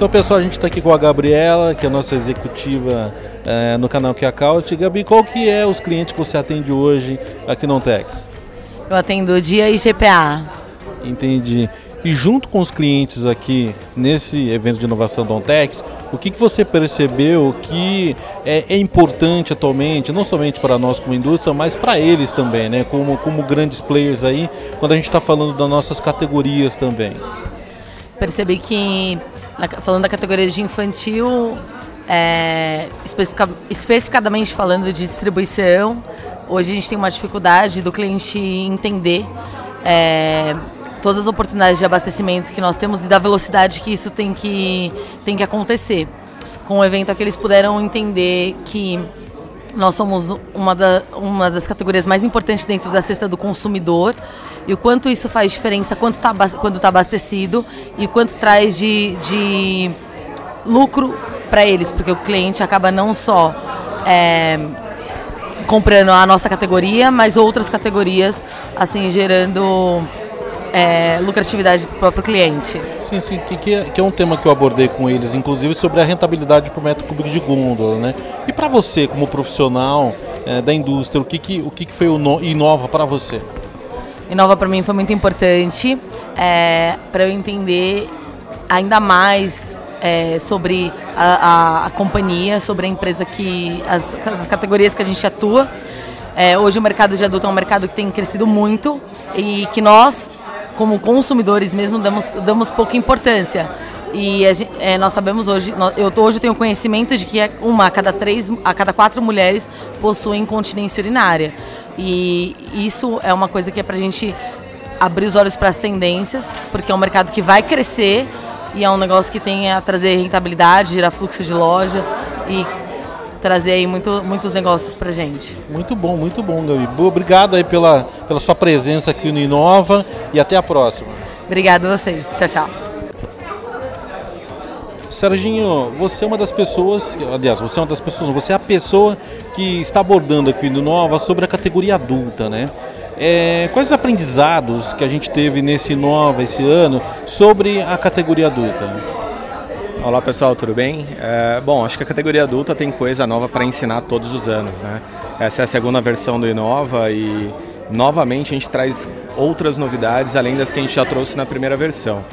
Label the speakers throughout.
Speaker 1: Então, pessoal, a gente está aqui com a Gabriela, que é a nossa executiva é, no canal Kiacaut. Gabi, qual que é os clientes que você atende hoje aqui no Ontex?
Speaker 2: Eu atendo Dia e GPA.
Speaker 1: Entendi. E junto com os clientes aqui nesse evento de inovação do Ontex, o que, que você percebeu que é, é, importante atualmente, não somente para nós como indústria, mas para eles também, né? Como, como grandes players aí, quando a gente está falando das nossas categorias também?
Speaker 2: Percebi que, falando da categoria de infantil, é, especific, especificadamente falando de distribuição, hoje a gente tem uma dificuldade do cliente entender. É, todas as oportunidades de abastecimento que nós temos e da velocidade que isso tem que, tem que acontecer. Com o evento aqui eles puderam entender que nós somos uma, da, uma das categorias mais importantes dentro da cesta do consumidor. E o quanto isso faz diferença quando está quando tá abastecido e o quanto traz de, de lucro para eles, porque o cliente acaba não só é, comprando a nossa categoria, mas outras categorias, assim, gerando é, lucratividade para o próprio cliente.
Speaker 1: Sim, sim, que, que, é, que, é, um tema que eu abordei com eles, inclusive sobre a rentabilidade por metro cúbico de gôndola, né? E para você, como profissional é, da indústria, o que, que, o que, que foi o no, inova para você?
Speaker 2: Inova para mim foi muito importante é, para eu entender ainda mais é, sobre a, a, a, companhia, sobre a empresa que as, as categorias que a gente atua. É, hoje o mercado de adulto é um mercado que tem crescido muito e que nós como consumidores mesmo, damos, damos pouca importância. E gente, é, nós sabemos hoje, eu hoje tenho conhecimento de que é uma a cada três, a cada quatro mulheres possuem incontinência urinária. E isso é uma coisa que é para a gente abrir os olhos para as tendências, porque é um mercado que vai crescer e é um negócio que tem a trazer rentabilidade, gerar fluxo de loja e trazer aí muito, muitos negócios para gente.
Speaker 1: Muito bom, muito bom, Gabi. Obrigado aí pela, pela sua presença aqui no Inova e até a próxima.
Speaker 2: Obrigado a vocês. Tchau, tchau.
Speaker 1: Serginho, você é uma das pessoas, aliás, você é uma das pessoas, você é a pessoa que está abordando aqui no Inova sobre a categoria adulta, né? É, quais os aprendizados que a gente teve nesse Inova esse ano sobre a categoria adulta?
Speaker 3: Olá pessoal, tudo bem? É, bom, acho que a categoria adulta tem coisa nova para ensinar todos os anos, né? Essa é a segunda versão do Inova e novamente a gente traz outras novidades além das que a gente já trouxe na primeira versão.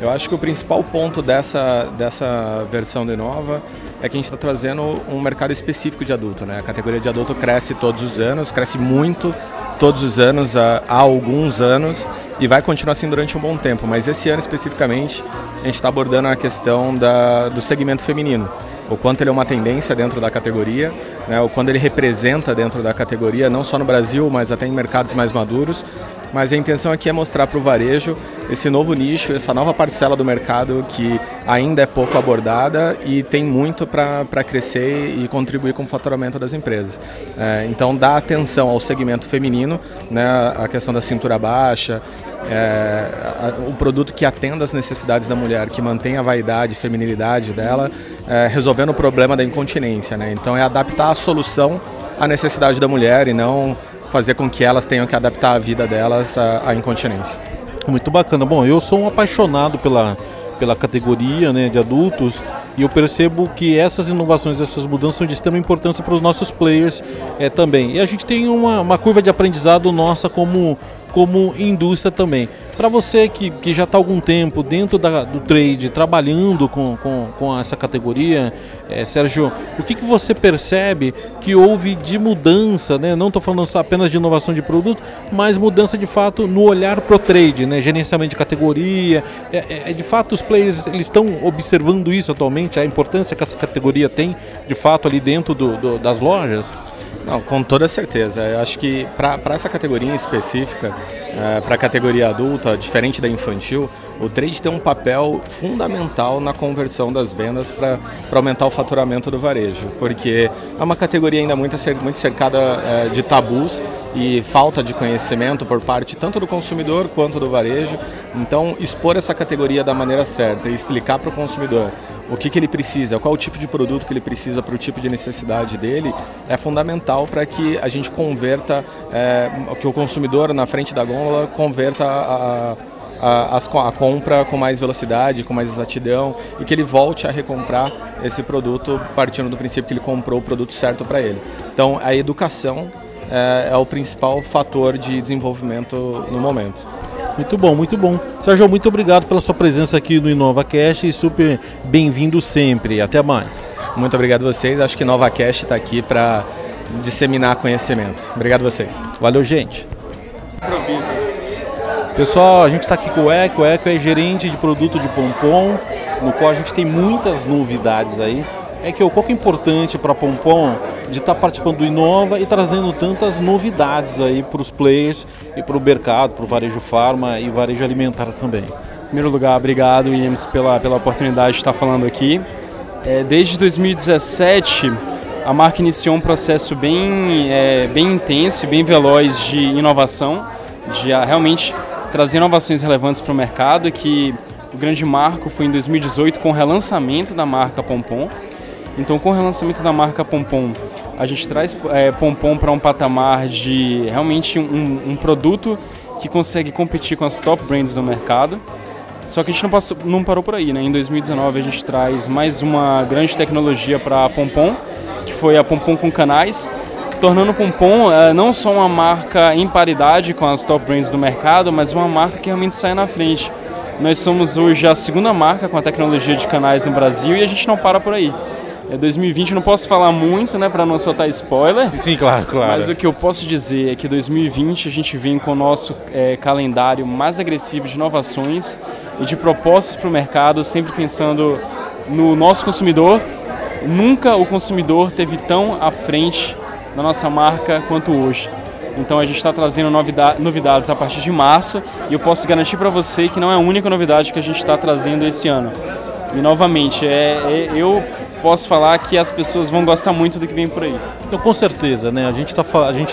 Speaker 3: Eu acho que o principal ponto dessa, dessa versão do Inova é que a gente está trazendo um mercado específico de adulto, né? A categoria de adulto cresce todos os anos, cresce muito todos os anos, há, há alguns anos, e vai continuar assim durante um bom tempo. Mas esse ano especificamente, a gente está abordando a questão da, do segmento feminino. O quanto ele é uma tendência dentro da categoria, né, o quanto ele representa dentro da categoria, não só no Brasil, mas até em mercados mais maduros mas a intenção aqui é mostrar para o varejo esse novo nicho, essa nova parcela do mercado que ainda é pouco abordada e tem muito para crescer e contribuir com o faturamento das empresas. É, então, dá atenção ao segmento feminino, né, a questão da cintura baixa, é, o produto que atenda às necessidades da mulher, que mantém a vaidade, feminilidade dela, é, resolvendo o problema da incontinência. Né? Então, é adaptar a solução à necessidade da mulher e não fazer com que elas tenham que adaptar a vida delas à, à incontinência.
Speaker 1: Muito bacana. Bom, eu sou um apaixonado pela, pela categoria né, de adultos e eu percebo que essas inovações, essas mudanças são de extrema importância para os nossos players é, também. E a gente tem uma, uma curva de aprendizado nossa como, como indústria também. Para você que, que já está algum tempo dentro da, do trade, trabalhando com, com, com essa categoria, é, Sérgio, o que, que você percebe que houve de mudança, né? não estou falando apenas de inovação de produto, mas mudança de fato no olhar para o trade, né? gerenciamento de categoria. É, é, é, de fato, os players eles estão observando isso atualmente, a importância que essa categoria tem de fato ali dentro do, do, das lojas?
Speaker 3: Não, com toda certeza. Eu acho que para essa categoria específica, é, para a categoria adulta, diferente da infantil, o trade tem um papel fundamental na conversão das vendas para aumentar o faturamento do varejo, porque é uma categoria ainda muito, muito cercada é, de tabus e falta de conhecimento por parte tanto do consumidor quanto do varejo. Então, expor essa categoria da maneira certa e explicar para o consumidor o que, que ele precisa, qual o tipo de produto que ele precisa para o tipo de necessidade dele, é fundamental para que a gente converta, é, que o consumidor na frente da gôndola converta a, a, a, compra com mais velocidade, com mais exatidão e que ele volte a recomprar esse produto partindo do princípio que ele comprou o produto certo para ele. Então, a educação é, é o principal fator de desenvolvimento no momento.
Speaker 1: Muito bom, muito bom. Sérgio, muito obrigado pela sua presença aqui no InovaCast e super bem-vindo sempre. Até mais.
Speaker 3: Muito obrigado a vocês. Acho que InovaCast está aqui para disseminar conhecimento. Obrigado a vocês.
Speaker 1: Valeu, gente. Pessoal, a gente está aqui com o Eco. O Eco é gerente de produto de Pompom, no qual a gente tem muitas novidades aí. É que o qual que é importante para Pompom de estar tá participando do Inova e trazendo tantas novidades aí para os players e para o mercado, para o varejo farma e varejo alimentar também.
Speaker 4: Em primeiro lugar, obrigado, Williams, pela, pela oportunidade de estar falando aqui. É, desde 2017, a marca iniciou um processo bem, é, bem intenso bem veloz de inovação, de a, realmente trazer inovações relevantes para o mercado, que o grande marco foi em 2018 com o relançamento da marca Pompom. Então, com o relançamento da marca Pompom, a gente traz é, Pompom para um patamar de realmente um, um, produto que consegue competir com as top brands do mercado. Só que a gente não, passou, não parou por aí, né? Em 2019 a gente traz mais uma grande tecnologia para Pompom, que foi a Pompom com canais, tornando o Pompom é, não só uma marca em paridade com as top brands do mercado, mas uma marca que realmente sai na frente. Nós somos hoje a segunda marca com a tecnologia de canais no Brasil e a gente não para por aí. É 2020, não posso falar muito, né, para não soltar spoiler.
Speaker 1: Sim, sim, claro, claro.
Speaker 4: Mas o que eu posso dizer é que 2020 a gente vem com o nosso é, calendário mais agressivo de inovações e de propostas para o mercado, sempre pensando no nosso consumidor. Nunca o consumidor teve tão à frente da nossa marca quanto hoje. Então a gente está trazendo novidades a partir de março e eu posso garantir para você que não é a única novidade que a gente está trazendo esse ano. E novamente, é, é, eu posso falar que as pessoas vão gostar muito do que vem por aí.
Speaker 1: Então, com certeza, né? A gente está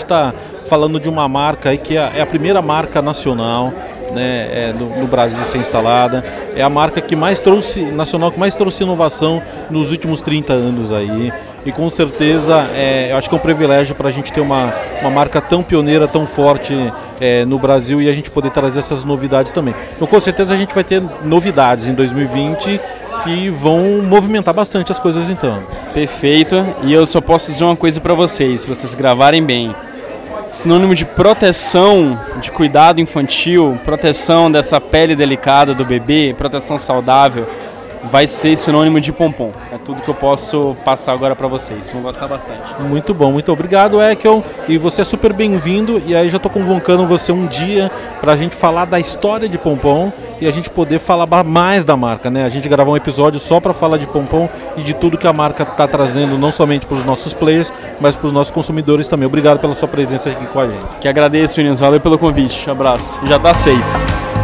Speaker 1: tá falando de uma marca aí que é, é a primeira marca nacional né, é, no, Brasil ser instalada. É a marca que mais trouxe, nacional, que mais trouxe inovação nos últimos 30 anos aí. E com certeza, é, eu acho que é um privilégio para a gente ter uma, uma marca tão pioneira, tão forte é, no Brasil e a gente poder trazer essas novidades também. Então, com certeza, a gente vai ter novidades em 2020 que vão movimentar bastante as coisas então.
Speaker 4: Perfeito. E eu só posso dizer uma coisa para vocês, se vocês gravarem bem. Sinônimo de proteção, de cuidado infantil, proteção dessa pele delicada do bebê, proteção saudável vai ser sinônimo de pompom. É tudo que eu posso passar agora para vocês. Vão gostar bastante.
Speaker 1: Muito bom, muito obrigado, Ekel. E você é super bem-vindo. E aí já estou convocando você um dia para a gente falar da história de pompom e a gente poder falar mais da marca, né? A gente gravar um episódio só para falar de pompom e de tudo que a marca está trazendo, não somente para os nossos players, mas para os nossos consumidores também. Obrigado pela sua presença aqui com a gente.
Speaker 4: Que agradeço, Inês. Valeu pelo convite. Abraço. Já está aceito.